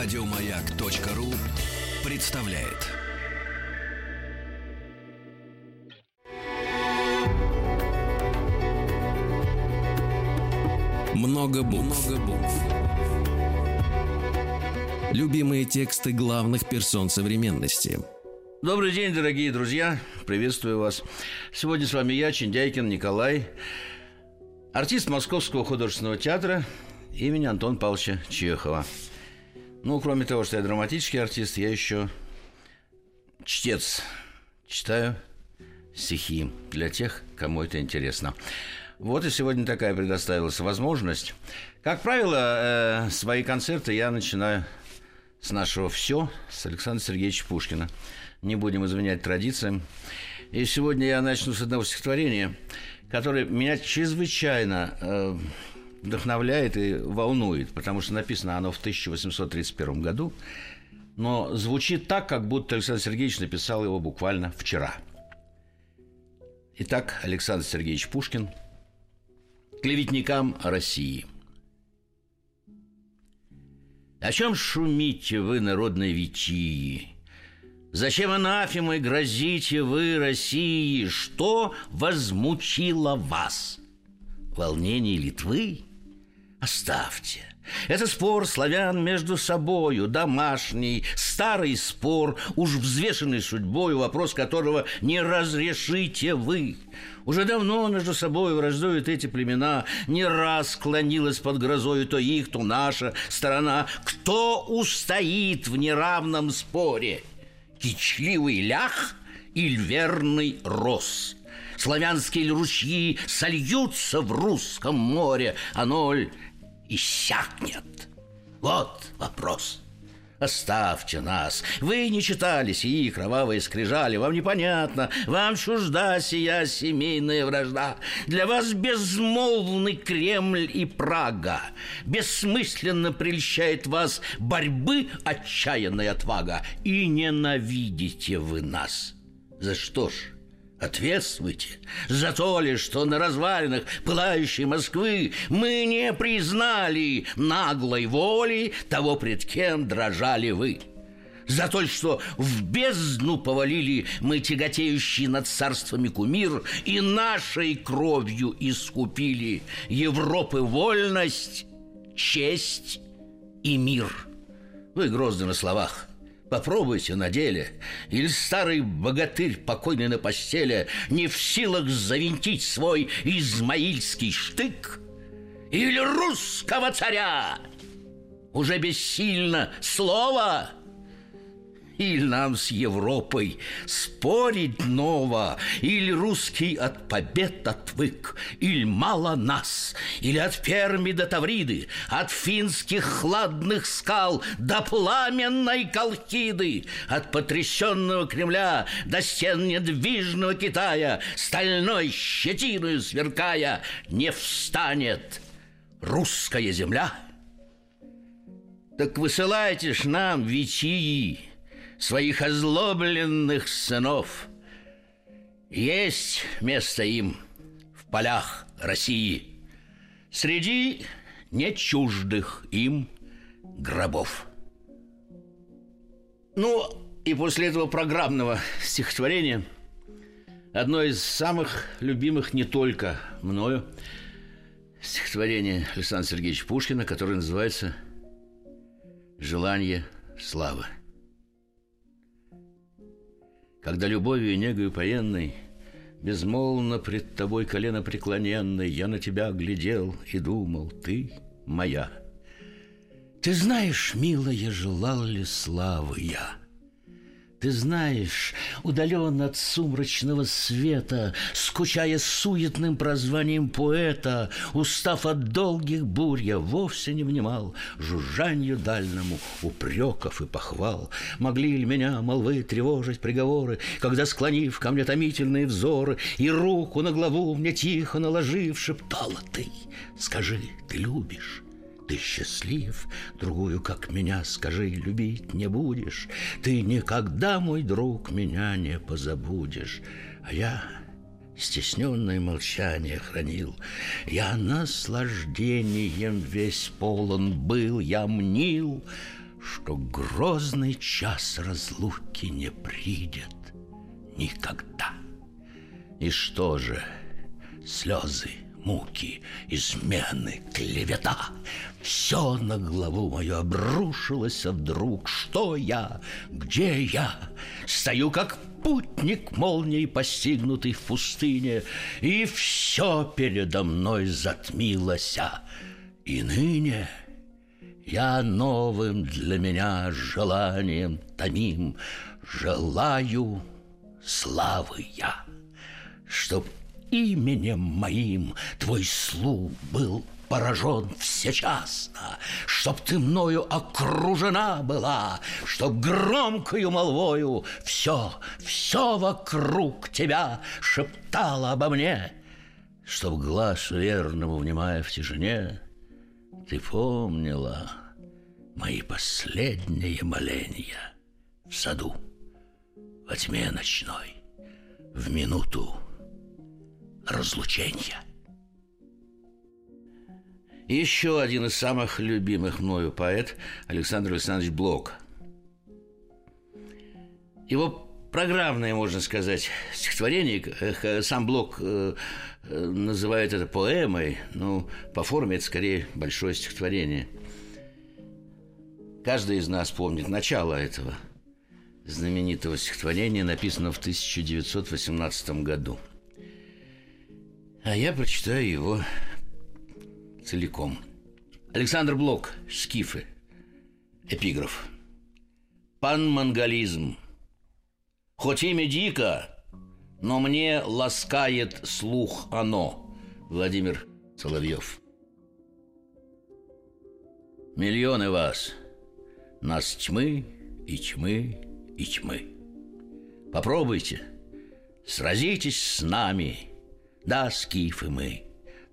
Радиомаяк.ру представляет. Много букв. Много букв. Любимые тексты главных персон современности. Добрый день, дорогие друзья. Приветствую вас. Сегодня с вами я, Чиндяйкин Николай, артист Московского художественного театра имени Антона Павловича Чехова. Ну, кроме того, что я драматический артист, я еще чтец. Читаю стихи для тех, кому это интересно. Вот и сегодня такая предоставилась возможность. Как правило, э, свои концерты я начинаю с нашего «Все» с Александра Сергеевича Пушкина. Не будем изменять традициям. И сегодня я начну с одного стихотворения, которое меня чрезвычайно э, вдохновляет и волнует, потому что написано оно в 1831 году, но звучит так, как будто Александр Сергеевич написал его буквально вчера. Итак, Александр Сергеевич Пушкин «Клеветникам России». О чем шумите вы, народной Витии? Зачем анафемой грозите вы России? Что возмутило вас? Волнение Литвы? Оставьте. Это спор славян между собою, домашний, старый спор, уж взвешенный судьбою, вопрос которого не разрешите вы. Уже давно между собой враждуют эти племена, не раз склонилась под грозою то их, то наша сторона. Кто устоит в неравном споре? Кичливый лях или верный рос? Славянские ручьи сольются в русском море, а ноль иссякнет? Вот вопрос. Оставьте нас. Вы не читали сии кровавые скрижали. Вам непонятно. Вам чужда сия семейная вражда. Для вас безмолвный Кремль и Прага. Бессмысленно прельщает вас борьбы отчаянная отвага. И ненавидите вы нас. За что ж? Ответствуйте за то ли, что на развалинах пылающей Москвы мы не признали наглой воли того, пред кем дрожали вы. За то, что в бездну повалили мы тяготеющий над царствами кумир и нашей кровью искупили Европы вольность, честь и мир. Вы грозны на словах, Попробуйте на деле. Или старый богатырь, покойный на постели, не в силах завинтить свой измаильский штык? Или русского царя? Уже бессильно слово или нам с Европой спорить ново, Или русский от побед отвык, Или мало нас, или от Перми до Тавриды, От финских хладных скал до пламенной Колхиды, От потрясенного Кремля до стен недвижного Китая, Стальной щетиной сверкая, не встанет. Русская земля. Так высылайте ж нам, Вичии, своих озлобленных сынов. Есть место им в полях России среди не чуждых им гробов. Ну, и после этого программного стихотворения одно из самых любимых не только мною стихотворение Александра Сергеевича Пушкина, которое называется «Желание славы» когда любовью и негою поенной Безмолвно пред тобой колено преклоненной Я на тебя глядел и думал, ты моя. Ты знаешь, милая, желал ли славы я — ты знаешь, удален от сумрачного света, Скучая суетным прозванием поэта, Устав от долгих бурь, я вовсе не внимал Жужжанью дальному упреков и похвал. Могли ли меня молвы тревожить приговоры, Когда, склонив ко мне томительные взоры И руку на главу мне тихо наложив, Шептала ты, скажи, ты любишь? Ты счастлив, другую, как меня, скажи, любить не будешь. Ты никогда, мой друг, меня не позабудешь. А я стесненное молчание хранил. Я наслаждением весь полон был, я мнил, что грозный час разлуки не придет никогда. И что же, слезы, муки, измены, клевета. Все на главу мою обрушилось вдруг. Что я, где я? Стою как путник молнией постигнутый в пустыне И все передо мной затмилося И ныне я новым для меня желанием томим. Желаю славы я, Чтоб именем моим. Твой слух был поражен всечасно, Чтоб ты мною окружена была, Чтоб громкою молвою все, все вокруг тебя шептало обо мне, Чтоб глаз верному, внимая в тишине, Ты помнила мои последние моления в саду, во тьме ночной, в минуту разлучения. Еще один из самых любимых мною поэт Александр Александрович Блок. Его программное, можно сказать, стихотворение, сам Блок э, э, называет это поэмой, но по форме это скорее большое стихотворение. Каждый из нас помнит начало этого знаменитого стихотворения, написанного в 1918 году – а я прочитаю его целиком. Александр Блок, «Скифы», эпиграф. Панмонголизм. Хоть имя дико, но мне ласкает слух оно. Владимир Соловьев. Миллионы вас, нас тьмы и тьмы и тьмы. Попробуйте, сразитесь с нами – да, скифы мы,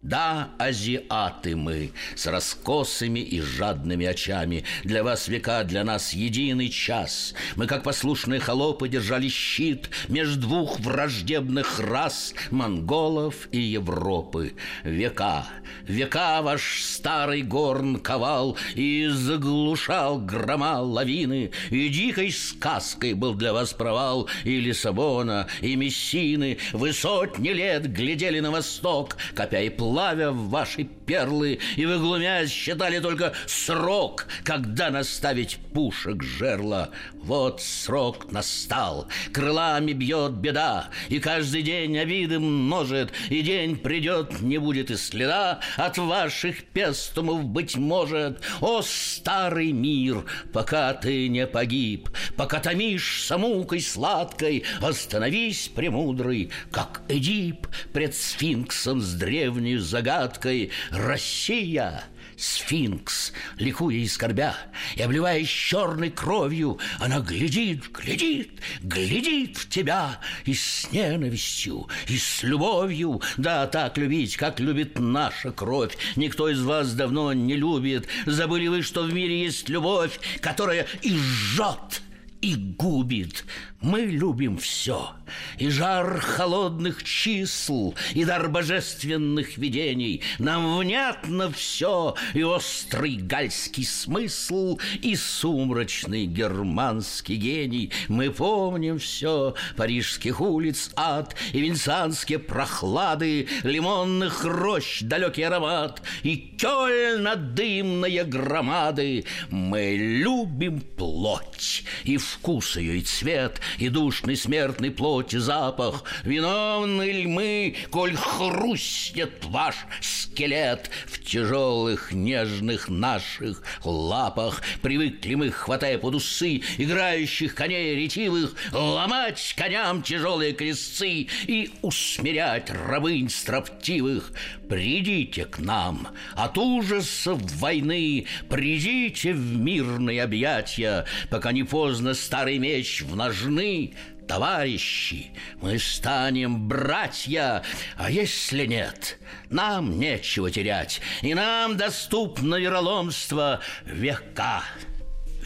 да, азиаты мы, с раскосыми и жадными очами. Для вас века, для нас единый час. Мы, как послушные холопы, держали щит между двух враждебных рас монголов и Европы. Века, века ваш старый горн ковал и заглушал грома лавины, и дикой сказкой был для вас провал и Лиссабона, и Мессины. Вы сотни лет глядели на восток, копя и плавя плавя в ваши перлы, и вы, глумясь, считали только срок, когда наставить пушек жерла. Вот срок настал, крылами бьет беда, и каждый день обиды множит, и день придет, не будет и следа от ваших пестумов, быть может. О, старый мир, пока ты не погиб, пока томишься мукой сладкой, остановись, премудрый, как Эдип пред сфинксом с древней загадкой «Россия!» Сфинкс, ликуя и скорбя, и обливаясь черной кровью, она глядит, глядит, глядит в тебя и с ненавистью, и с любовью. Да, так любить, как любит наша кровь. Никто из вас давно не любит. Забыли вы, что в мире есть любовь, которая и жжет, и губит. Мы любим все, и жар холодных чисел, и дар божественных видений. Нам внятно все, и острый гальский смысл, и сумрачный германский гений. Мы помним все, парижских улиц ад, и венецианские прохлады, лимонных рощ далекий аромат, и Кёльна дымные громады. Мы любим плоть, и вкус ее, и цвет, и душный смертный плоти запах. Виновны ли мы, коль хрустнет ваш скелет в тяжелых нежных наших лапах? Привыкли мы, хватая под усы играющих коней ретивых, ломать коням тяжелые крестцы и усмирять рабынь строптивых. Придите к нам от ужасов войны, придите в мирные объятия, пока не поздно старый меч в ножны товарищи, мы станем братья, а если нет, нам нечего терять, и нам доступно вероломство века,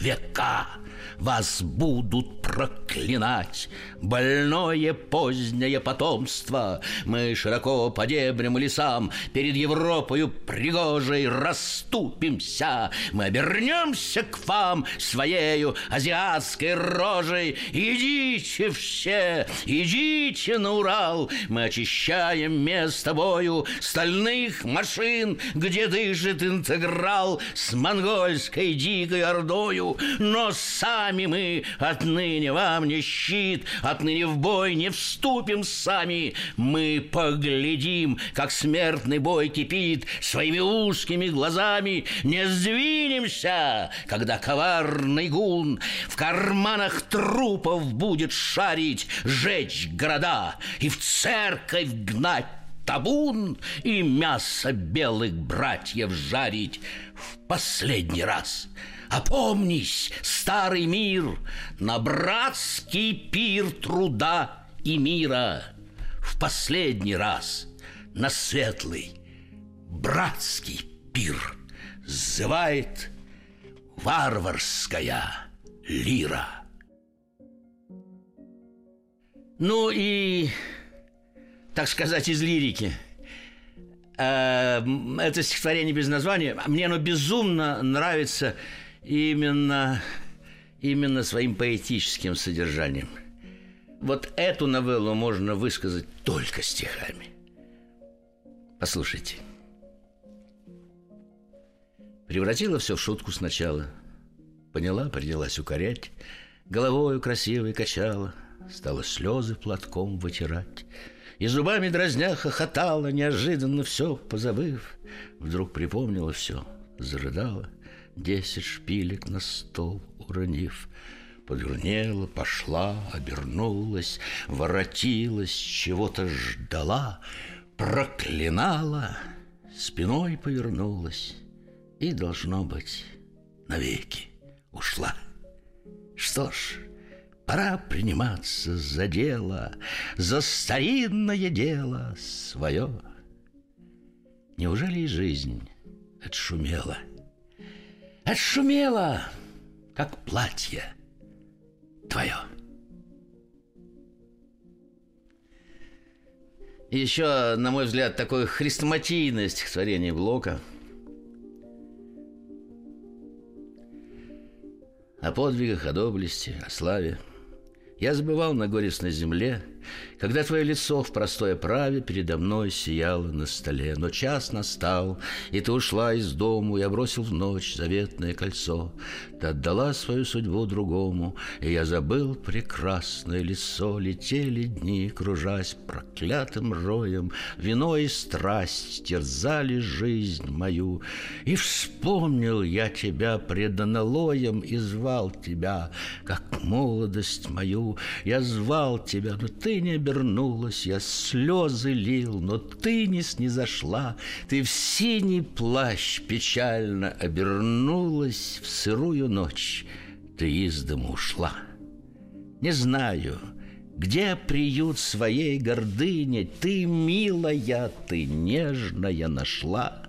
века. Вас будут проклинать. Больное позднее потомство мы широко по дебрям и лесам перед Европою пригожей расступимся. Мы обернемся к вам своею азиатской рожей. Идите все, идите на Урал. Мы очищаем место бою стальных машин, где дышит интеграл с монгольской дикой ордою. Но сами мы отныне вам не щит, отныне в бой не вступим сами. Мы поглядим, как смертный бой кипит своими узкими глазами, не сдвинемся, когда коварный гун в карманах трупов будет шарить, жечь города и в церковь гнать табун и мясо белых братьев жарить в последний раз. Опомнись, старый мир, на братский пир труда и мира в последний раз на светлый братский пир зывает варварская лира. Ну и, так сказать, из лирики. Э, это стихотворение без названия. Мне оно безумно нравится именно, именно своим поэтическим содержанием. Вот эту новеллу можно высказать только стихами. Послушайте. Превратила все в шутку сначала. Поняла, принялась укорять. Головою красивой качала. Стала слезы платком вытирать. И зубами дразня хохотала, неожиданно все позабыв. Вдруг припомнила все, зарыдала, десять шпилек на стол уронив. Подвернела, пошла, обернулась, воротилась, чего-то ждала, проклинала, спиной повернулась и, должно быть, навеки ушла. Что ж, пора приниматься за дело, за старинное дело свое. Неужели и жизнь отшумела? Отшумела, как платье твое. еще, на мой взгляд, такое хрестоматийное стихотворение Блока – о подвигах, о доблести, о славе. Я забывал на горестной земле, когда твое лицо в простой оправе передо мной сияло на столе. Но час настал, и ты ушла из дому, я бросил в ночь заветное кольцо. Ты отдала свою судьбу другому, и я забыл прекрасное лицо. Летели дни, кружась проклятым роем, вино и страсть терзали жизнь мою. И вспомнил я тебя пред аналоем и звал тебя, как молодость мою. Я звал тебя, но ты не обернулась, я слезы лил, но ты не снизошла, ты в синий плащ печально обернулась в сырую ночь, ты из дома ушла. Не знаю, где приют своей гордыни, ты, милая, ты нежная нашла.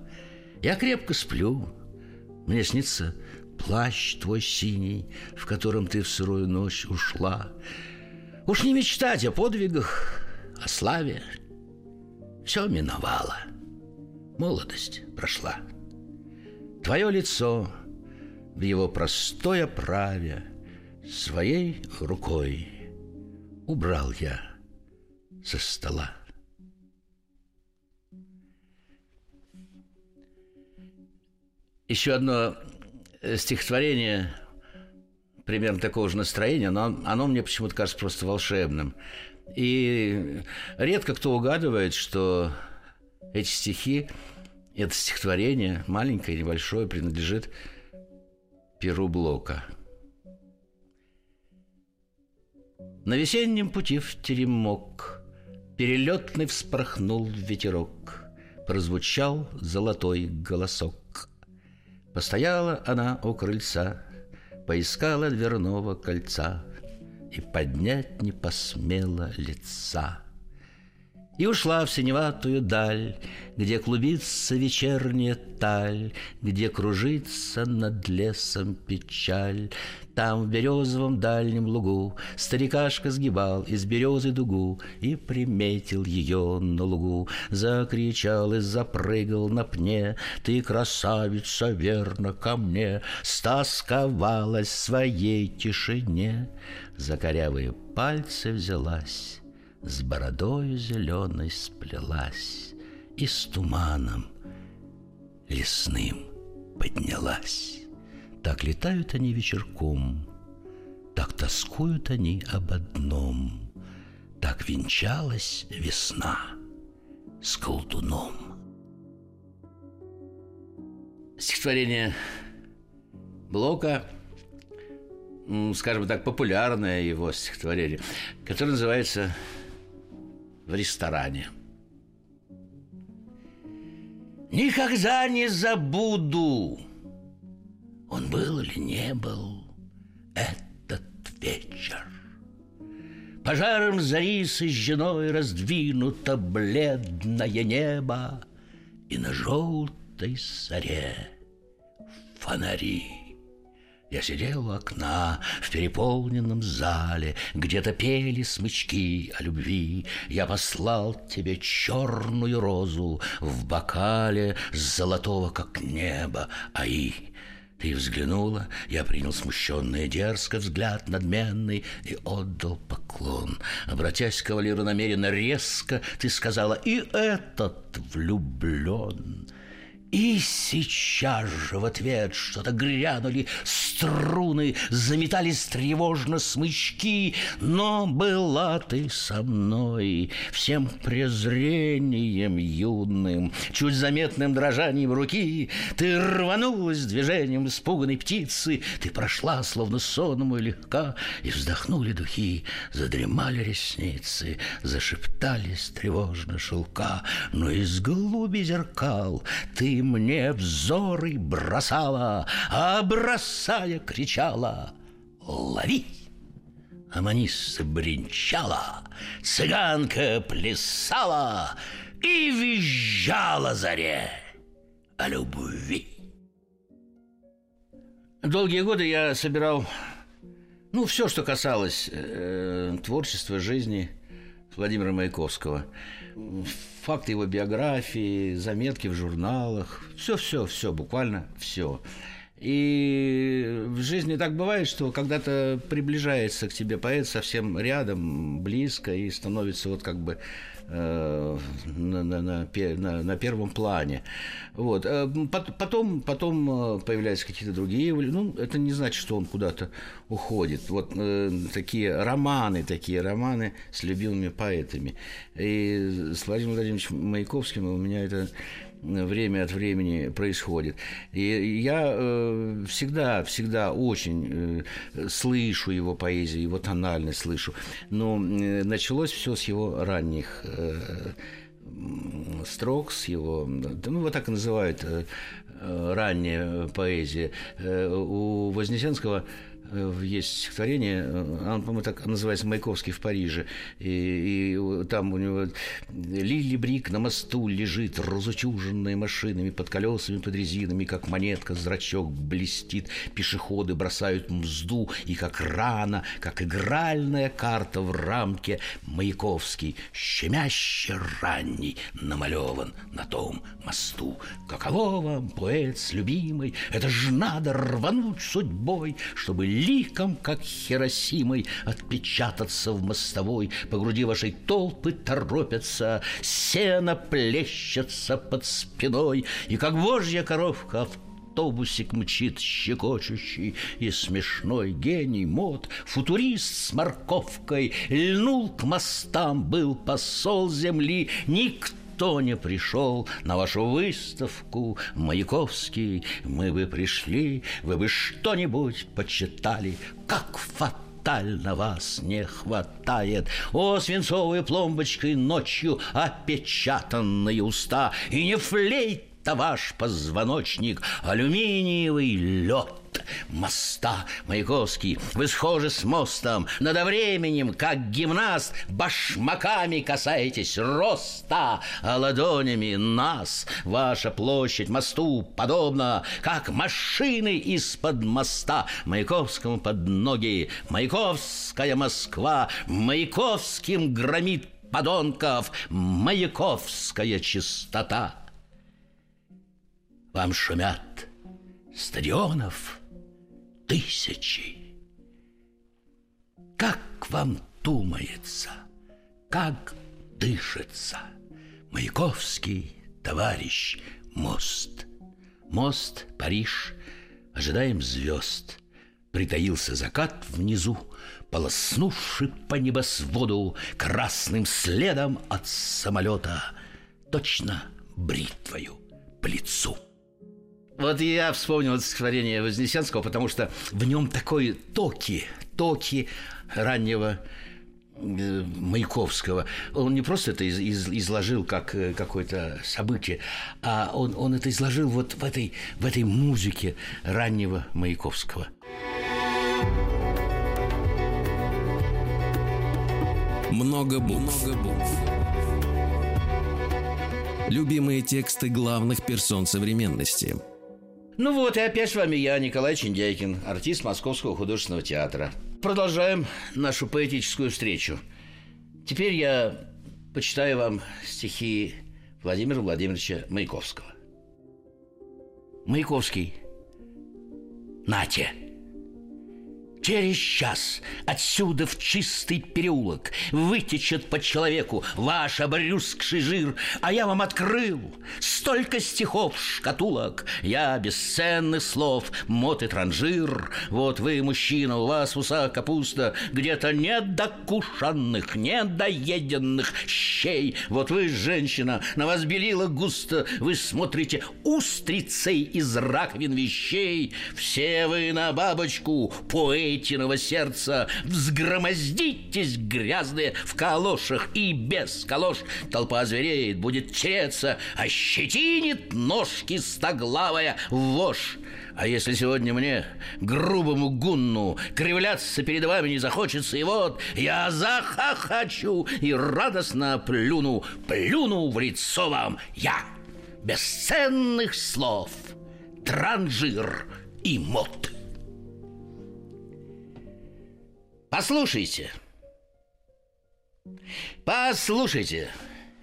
Я крепко сплю, мне снится плащ твой синий, в котором ты в сырую ночь ушла. Уж не мечтать о подвигах, о славе. Все миновало. Молодость прошла. Твое лицо в его простой оправе Своей рукой убрал я со стола. Еще одно стихотворение примерно такого же настроения, но оно мне почему-то кажется просто волшебным. И редко кто угадывает, что эти стихи, это стихотворение, маленькое, небольшое, принадлежит Перу Блока. На весеннем пути в теремок Перелетный вспорхнул ветерок, Прозвучал золотой голосок. Постояла она у крыльца, Поискала дверного кольца И поднять не посмела лица. И ушла в синеватую даль, Где клубится вечерняя таль, Где кружится над лесом печаль. Там, в березовом дальнем лугу, Старикашка сгибал из березы дугу И приметил ее на лугу. Закричал и запрыгал на пне, Ты, красавица, верно ко мне, Стасковалась в своей тишине. За корявые пальцы взялась, С бородою зеленой сплелась И с туманом лесным поднялась. Так летают они вечерком, Так тоскуют они об одном, Так венчалась весна с колдуном. Стихотворение Блока, скажем так, популярное его стихотворение, которое называется «В ресторане». Никогда не забуду он был или не был этот вечер. Пожаром зари сожженой раздвинуто бледное небо, И на желтой заре фонари. Я сидел у окна в переполненном зале, Где-то пели смычки о любви. Я послал тебе черную розу в бокале Золотого, как небо, аи. Ты взглянула, я принял смущенный дерзко взгляд надменный и отдал поклон. Обратясь к кавалеру намеренно резко, ты сказала, и этот влюблен. И сейчас же в ответ что-то грянули струны, заметались тревожно смычки, но была ты со мной всем презрением юным, чуть заметным дрожанием руки. Ты рванулась движением испуганной птицы, ты прошла, словно сонному и легка, и вздохнули духи, задремали ресницы, зашептались тревожно шелка, но из глуби зеркал ты мне взоры бросала, а бросая кричала «Лови!» Аманиса бренчала, цыганка плясала и визжала заре о любви. Долгие годы я собирал, ну, все, что касалось э, творчества, жизни Владимира Маяковского – факты его биографии, заметки в журналах, все-все, все, буквально все. И в жизни так бывает, что когда-то приближается к тебе поэт совсем рядом, близко, и становится вот как бы Э, на, на, на, на, первом плане. Вот. Э, потом, потом э, появляются какие-то другие. Ну, это не значит, что он куда-то уходит. Вот такие романы, такие романы с любимыми поэтами. И с Владимиром Владимировичем Маяковским у меня это время от времени происходит. И я э, всегда, всегда очень э, слышу его поэзию, его тональность слышу. Но э, началось все с его ранних э, строк, с его, ну, вот так и называют э, ранняя поэзия. Э, у Вознесенского Э, есть стихотворение, э, он, по-моему, так называется «Маяковский в Париже», и, и там у него «Лили Брик на мосту лежит, разутюженная машинами, под колесами, под резинами, как монетка, зрачок блестит, пешеходы бросают мзду, и как рано, как игральная карта в рамке, Маяковский, щемяще ранний, намалеван на том мосту. Каково вам, поэт с любимой, это ж надо рвануть судьбой, чтобы ликом, как Хиросимой, отпечататься в мостовой. По груди вашей толпы торопятся, сено плещется под спиной, и как божья коровка автобусик мчит щекочущий и смешной гений мод, футурист с морковкой льнул к мостам, был посол земли, никто никто не пришел на вашу выставку, Маяковский, мы бы пришли, вы бы что-нибудь почитали, как фатально вас не хватает. О, свинцовой пломбочкой ночью опечатанные уста, и не флейт это ваш позвоночник, алюминиевый лед, моста. Маяковский, вы схожи с мостом. Над временем, как гимнаст Башмаками касаетесь роста А ладонями нас. Ваша площадь мосту подобна Как машины из-под моста. Маяковскому под ноги. Маяковская Москва. Маяковским громит подонков. Маяковская чистота. Вам шумят стадионов тысячи. Как вам думается, как дышится Маяковский товарищ мост? Мост, Париж, ожидаем звезд. Притаился закат внизу полоснувший по небосводу красным следом от самолета, точно бритвою по лицу. Вот я вспомнил это стихотворение Вознесенского, потому что в нем такой токи, токи раннего э, Маяковского. Он не просто это из, из, изложил как э, какое-то событие, а он, он это изложил вот в этой, в этой музыке раннего Маяковского. Много букв. Много букв. Любимые тексты главных персон современности. Ну вот, и опять с вами я, Николай Чиндяйкин, артист Московского художественного театра. Продолжаем нашу поэтическую встречу. Теперь я почитаю вам стихи Владимира Владимировича Маяковского. Маяковский. Нате. Через час отсюда в чистый переулок Вытечет по человеку ваш обрюзгший жир. А я вам открыл столько стихов шкатулок. Я бесценных слов, мот и транжир. Вот вы, мужчина, у вас в усах капуста. Где-то недокушанных, недоеденных щей. Вот вы, женщина, на вас белила густо. Вы смотрите устрицей из раковин вещей. Все вы на бабочку, поэт Петиного сердца. Взгромоздитесь, грязные, в калошах И без калош. Толпа звереет, будет тереться Ощетинит ножки стоглавая вошь. А если сегодня мне, грубому гунну, кривляться перед вами не захочется, и вот я захохочу и радостно плюну, плюну в лицо вам я, бесценных слов, транжир и мод. Послушайте. Послушайте.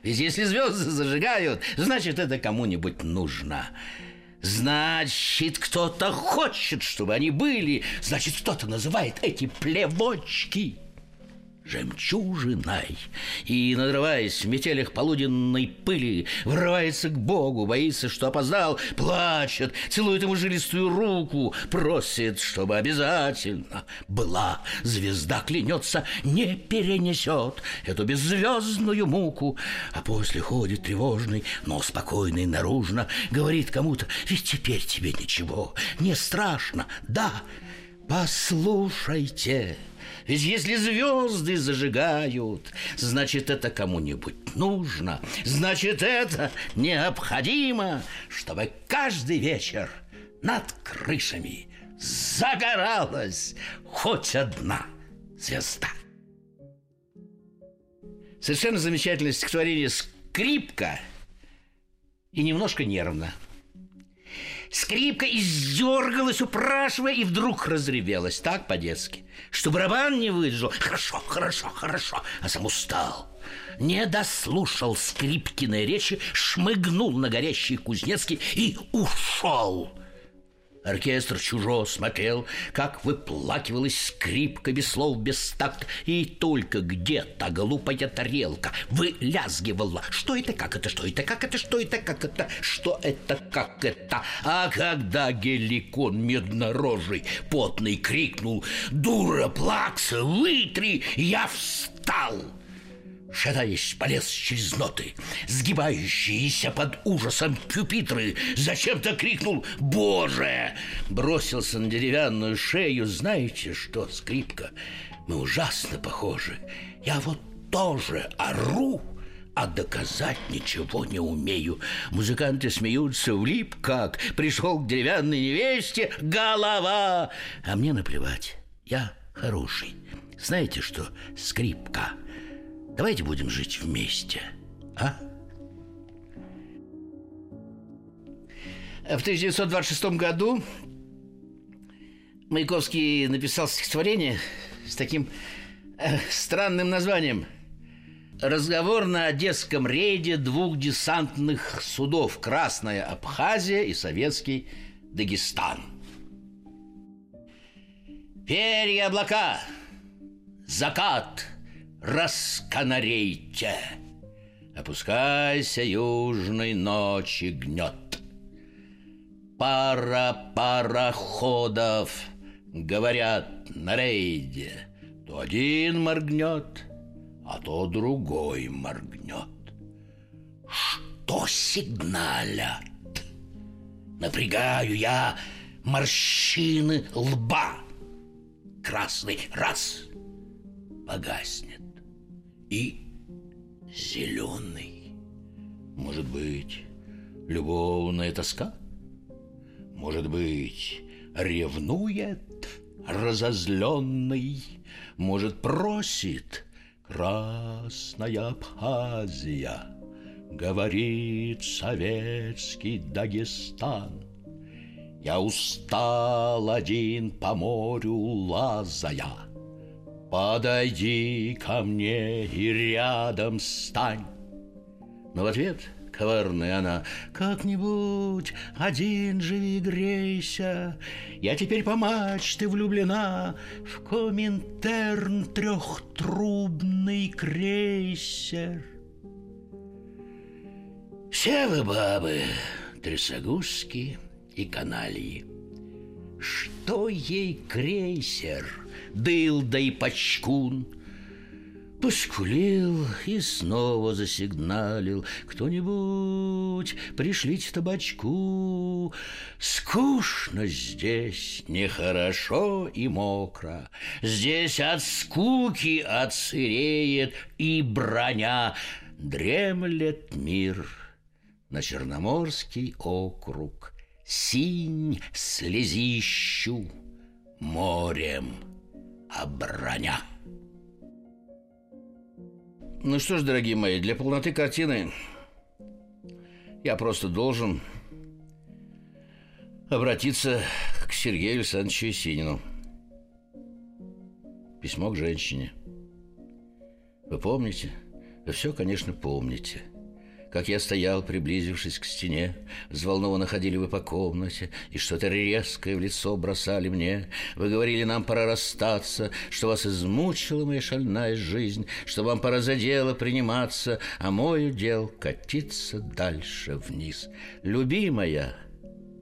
Ведь если звезды зажигают, значит, это кому-нибудь нужно. Значит, кто-то хочет, чтобы они были. Значит, кто-то называет эти плевочки жемчужиной. И, надрываясь в метелях полуденной пыли Врывается к Богу, боится, что опоздал Плачет, целует ему жилистую руку Просит, чтобы обязательно была Звезда клянется, не перенесет Эту беззвездную муку. А после ходит тревожный, но спокойный наружно Говорит кому-то, ведь теперь тебе ничего Не страшно, да, послушайте ведь если звезды зажигают, значит, это кому-нибудь нужно. Значит, это необходимо, чтобы каждый вечер над крышами загоралась хоть одна звезда. Совершенно замечательное стихотворение «Скрипка» и немножко нервно – Скрипка издергалась, упрашивая, и вдруг разревелась, так по-детски, что барабан не выдержал. Хорошо, хорошо, хорошо, а сам устал. Не дослушал Скрипкиной речи, шмыгнул на горящий Кузнецкий и ушел. Оркестр чужо смотрел, как выплакивалась скрипка без слов, без такт, и только где-то глупая тарелка вылязгивала. Что это, как это, что это, как это, что это, как это, что это, как это. А когда геликон меднорожий потный крикнул «Дура, плакса, вытри!» Я встал — Шатаясь, полез через ноты, сгибающиеся под ужасом пюпитры, зачем-то крикнул «Боже!» Бросился на деревянную шею. Знаете что, скрипка, мы ужасно похожи. Я вот тоже ору, а доказать ничего не умею. Музыканты смеются, влип как, пришел к деревянной невесте, голова. А мне наплевать, я хороший. Знаете что, скрипка, давайте будем жить вместе, а? В 1926 году Маяковский написал стихотворение с таким э, странным названием – Разговор на Одесском рейде двух десантных судов «Красная Абхазия» и «Советский Дагестан». Перья облака, закат, расканарейте, Опускайся южной ночи гнет. Пара пароходов говорят на рейде, То один моргнет — а то другой моргнет. Что сигналят? Напрягаю я морщины лба. Красный раз погаснет. И зеленый. Может быть, любовная тоска? Может быть, ревнует разозленный? Может, просит Красная Абхазия, говорит советский Дагестан. Я устал один по морю лазая. Подойди ко мне и рядом стань. Но в ответ коварная она. Как-нибудь один живи грейся. Я теперь по мачте влюблена в Коминтерн трехтрубный крейсер. Все вы бабы, трясогузки и канальи. Что ей крейсер, дылда и почкун — Поскулил и снова засигналил. Кто-нибудь, пришлите табачку. Скучно здесь, нехорошо и мокро. Здесь от скуки отсыреет и броня. Дремлет мир на Черноморский округ. Синь слезищу морем оброня. Ну что ж, дорогие мои, для полноты картины я просто должен обратиться к Сергею Александровичу Есенину. Письмо к женщине. Вы помните? Вы все, конечно, помните – как я стоял, приблизившись к стене, взволнованно ходили вы по комнате, и что-то резкое в лицо бросали мне. Вы говорили, нам пора расстаться, что вас измучила моя шальная жизнь, что вам пора за дело приниматься, а мой удел катиться дальше вниз. Любимая,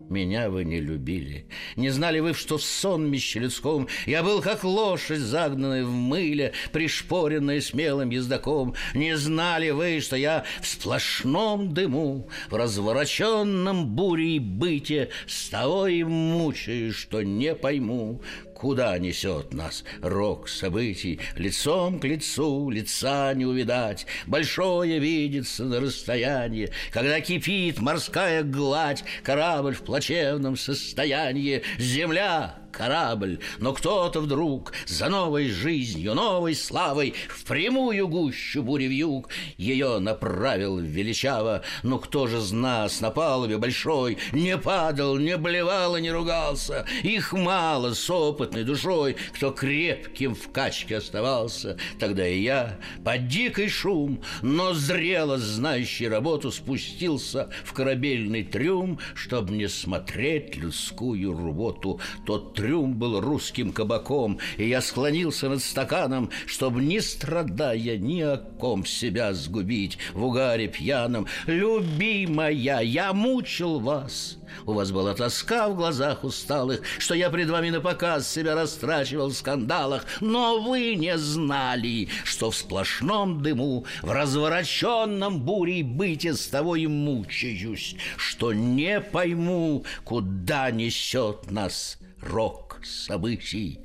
меня вы не любили. Не знали вы, что в сонмище людском Я был как лошадь, загнанная в мыле, Пришпоренная смелым ездаком. Не знали вы, что я в сплошном дыму, В развороченном бурей быте С того и мучаюсь, что не пойму, Куда несет нас рок событий? Лицом к лицу лица не увидать, Большое видится на расстоянии, Когда кипит морская гладь, Корабль в плачевном состоянии, Земля корабль, но кто-то вдруг за новой жизнью, новой славой в прямую гущу буревьюг ее направил величаво. Но кто же из нас на палубе большой не падал, не блевал и не ругался? Их мало с опытной душой, кто крепким в качке оставался. Тогда и я под дикий шум, но зрело знающий работу спустился в корабельный трюм, чтобы не смотреть людскую работу. Тот трюм был русским кабаком, и я склонился над стаканом, чтобы, не страдая ни о ком себя сгубить в угаре пьяном. Любимая, я мучил вас, у вас была тоска в глазах усталых, Что я пред вами на показ себя растрачивал в скандалах. Но вы не знали, что в сплошном дыму, В развороченном бурей быте с того и мучаюсь, Что не пойму, куда несет нас рок событий.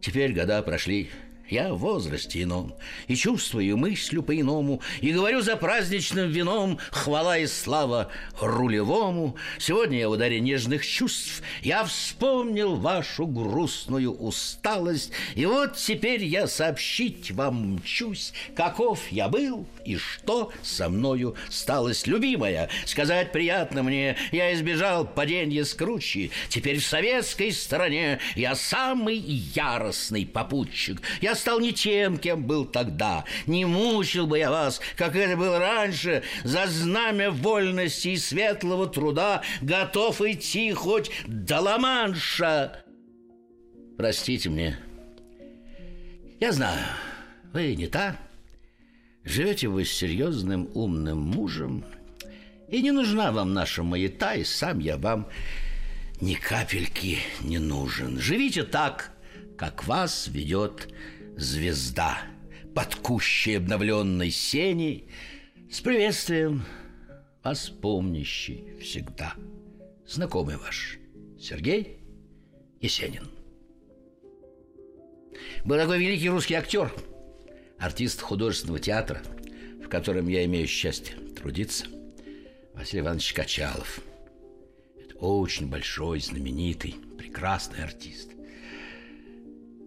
Теперь года прошли, я в возрасте ином, и чувствую мыслю по-иному, и говорю за праздничным вином хвала и слава рулевому. Сегодня я в ударе нежных чувств, я вспомнил вашу грустную усталость, и вот теперь я сообщить вам мчусь, каков я был и что со мною сталось. Любимая, сказать приятно мне, я избежал падения с кручи, теперь в советской стороне я самый яростный попутчик. Я стал не тем, кем был тогда. Не мучил бы я вас, как это было раньше, за знамя вольности и светлого труда, готов идти хоть до Ла-Манша. Простите мне. Я знаю, вы не та. Живете вы с серьезным умным мужем, и не нужна вам наша маята, и сам я вам ни капельки не нужен. Живите так, как вас ведет звезда под кущей обновленной сеней с приветствием вас помнящий всегда. Знакомый ваш Сергей Есенин. Был такой великий русский актер, артист художественного театра, в котором я имею счастье трудиться, Василий Иванович Качалов. Очень большой, знаменитый, прекрасный артист.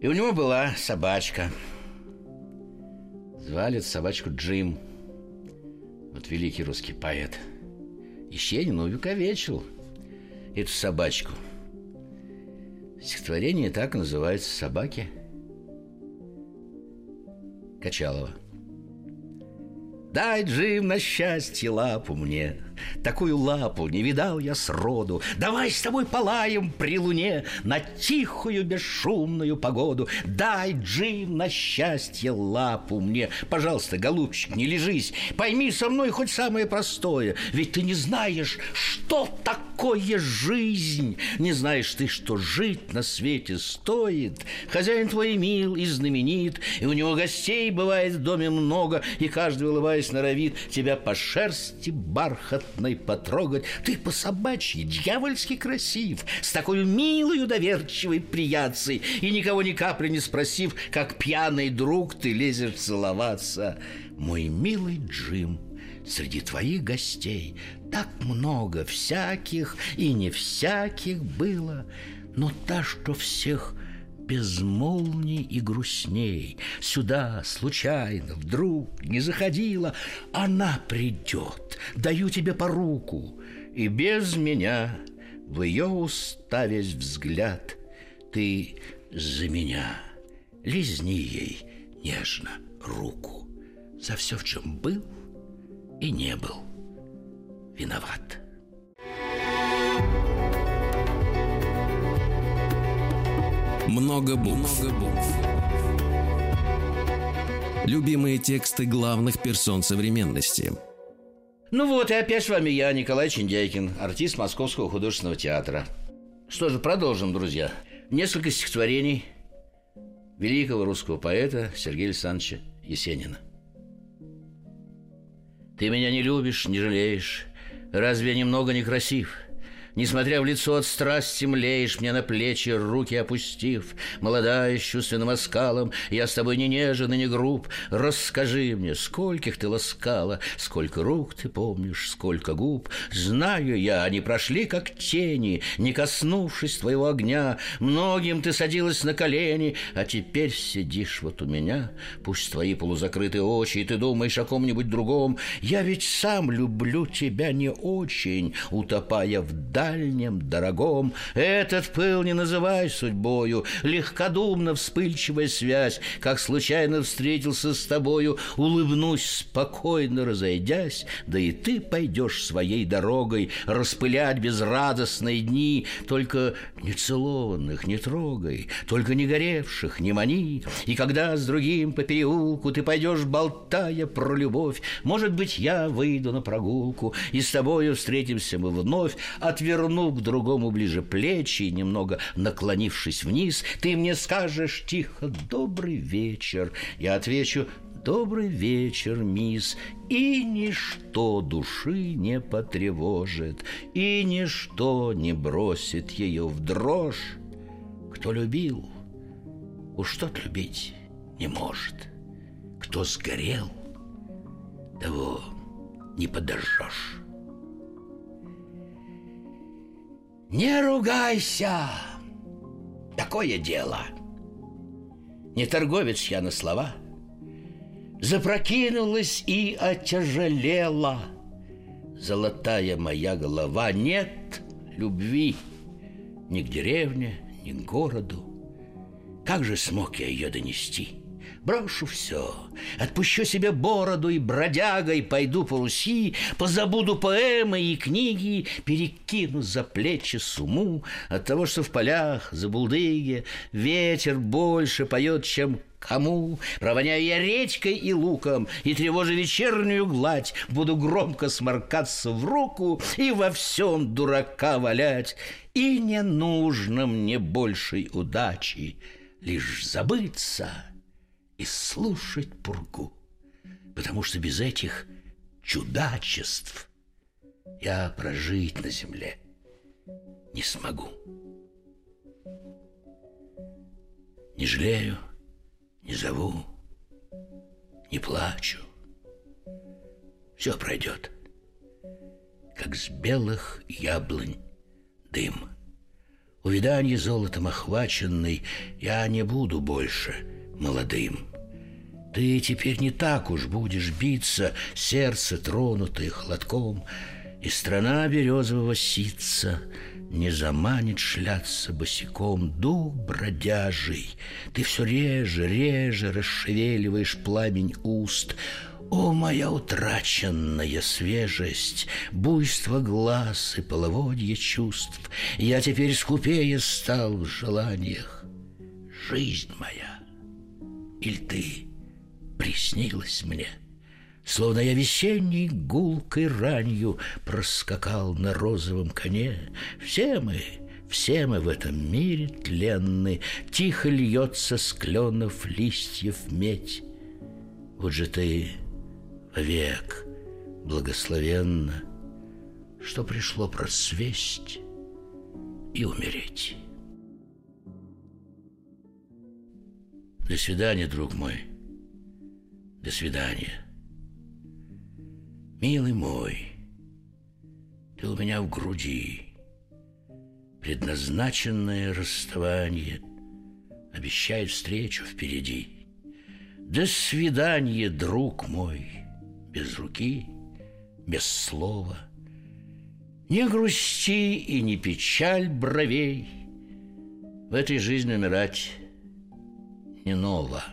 И у него была собачка. Звали собачку Джим. Вот великий русский поэт. Ещенин увековечил эту собачку. Стихотворение так называется «Собаки» Качалова. Дай, Джим, на счастье лапу мне, Такую лапу не видал я сроду. Давай с тобой полаем при луне На тихую бесшумную погоду. Дай, Джим, на счастье лапу мне. Пожалуйста, голубчик, не лежись. Пойми со мной хоть самое простое. Ведь ты не знаешь, что такое жизнь. Не знаешь ты, что жить на свете стоит. Хозяин твой мил и знаменит, И у него гостей бывает в доме много, И каждый, улыбаясь, норовит Тебя по шерсти бархат приятной потрогать. Ты по собачьи дьявольски красив, с такой милой доверчивой приятцей, и никого ни капли не спросив, как пьяный друг ты лезешь целоваться. Мой милый Джим, среди твоих гостей так много всяких и не всяких было, но та, что всех безмолвней и грустней. Сюда случайно, вдруг не заходила, она придет, даю тебе по руку, и без меня в ее уставясь взгляд. Ты за меня лизни ей нежно руку. За все, в чем был и не был виноват. Много букв. Много букв. Любимые тексты главных персон современности. Ну вот, и опять с вами я, Николай Чиндяйкин, артист Московского художественного театра. Что же, продолжим, друзья. Несколько стихотворений великого русского поэта Сергея Александровича Есенина. Ты меня не любишь, не жалеешь, разве я немного некрасив? Несмотря в лицо от страсти, млеешь мне на плечи, руки опустив. Молодая, с чувственным оскалом, я с тобой не нежен и не груб. Расскажи мне, скольких ты ласкала, сколько рук ты помнишь, сколько губ. Знаю я, они прошли как тени, не коснувшись твоего огня. Многим ты садилась на колени, а теперь сидишь вот у меня. Пусть твои полузакрытые очи, и ты думаешь о ком-нибудь другом. Я ведь сам люблю тебя не очень, утопая в дальнем, дорогом. Этот пыл не называй судьбою, легкодумно вспыльчивая связь, как случайно встретился с тобою, улыбнусь спокойно разойдясь, да и ты пойдешь своей дорогой. Распылять безрадостные дни, только не целованных не трогай, только не горевших не мани, и когда с другим по переулку ты пойдешь, болтая про любовь, может быть, я выйду на прогулку, и с тобою встретимся мы вновь, отвернувшись повернув к другому ближе плечи и немного наклонившись вниз, ты мне скажешь тихо «добрый вечер». Я отвечу «добрый вечер, мисс». И ничто души не потревожит, и ничто не бросит ее в дрожь. Кто любил, уж тот любить не может. Кто сгорел, того не подожжешь. Не ругайся! Такое дело. Не торговец я на слова. Запрокинулась и отяжелела Золотая моя голова. Нет любви ни к деревне, ни к городу. Как же смог я ее донести? Брошу все, отпущу себе бороду и бродягой пойду по Руси, позабуду поэмы и книги, перекину за плечи суму от того, что в полях, за булдыге, ветер больше поет, чем кому. Провоняю я речкой и луком, и тревожа вечернюю гладь, буду громко сморкаться в руку и во всем дурака валять. И не нужно мне большей удачи, лишь забыться — и слушать пургу, потому что без этих чудачеств я прожить на земле не смогу. Не жалею, не зову, не плачу. Все пройдет, как с белых яблонь дым. Увиданье золотом охваченный я не буду больше молодым. Ты теперь не так уж будешь биться, сердце тронутое хлопком, И страна березового ситца не заманит шляться босиком дух бродяжий. Ты все реже, реже расшевеливаешь пламень уст, о, моя утраченная свежесть, буйство глаз и половодье чувств, Я теперь скупее стал в желаниях. Жизнь моя, или ты приснилась мне. Словно я весенней гулкой ранью проскакал на розовом коне. Все мы, все мы в этом мире тленны, Тихо льется с кленов листьев медь. Вот же ты вовек благословенна, Что пришло просвесть и умереть. До свидания, друг мой. До свидания. Милый мой, ты у меня в груди. Предназначенное расставание обещает встречу впереди. До свидания, друг мой, без руки, без слова. Не грусти и не печаль бровей. В этой жизни умирать не ново.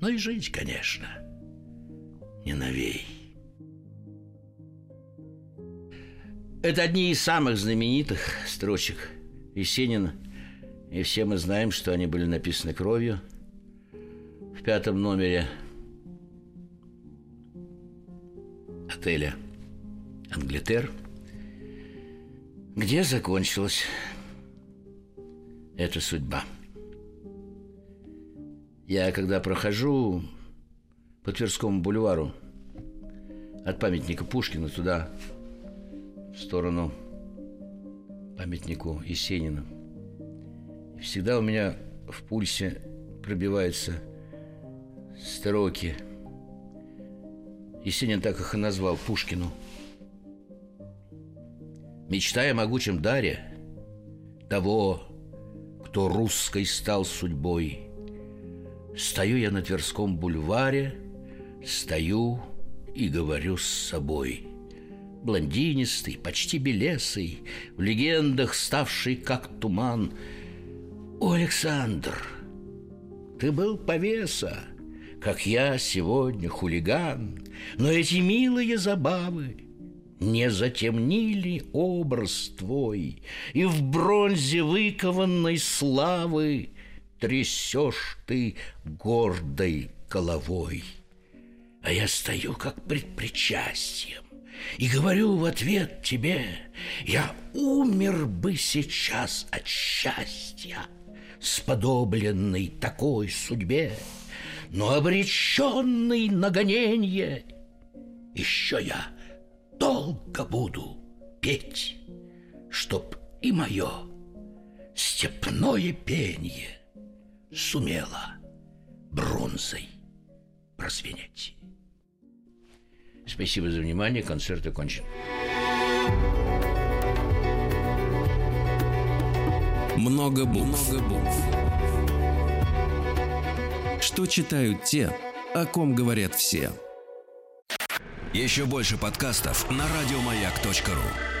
Но и жить, конечно, не новей. Это одни из самых знаменитых строчек Есенина. И все мы знаем, что они были написаны кровью. В пятом номере отеля «Англитер», где закончилась эта судьба – я когда прохожу по Тверскому бульвару от памятника Пушкина туда, в сторону памятнику Есенина, всегда у меня в пульсе пробиваются строки. Есенин так их и назвал Пушкину. Мечтая о могучем даре того, кто русской стал судьбой – Стою я на Тверском бульваре, стою и говорю с собой. Блондинистый, почти белесый, в легендах ставший как туман. О, Александр, ты был повеса, как я сегодня хулиган, но эти милые забавы не затемнили образ твой, и в бронзе выкованной славы трясешь ты гордой головой. А я стою как пред причастием и говорю в ответ тебе, я умер бы сейчас от счастья, сподобленный такой судьбе, но обреченный на гоненье, еще я долго буду петь, чтоб и мое степное пение – сумела бронзой прозвенеть. Спасибо за внимание. Концерт окончен. Много букв. Много букв. Что читают те, о ком говорят все. Еще больше подкастов на радиомаяк.ру.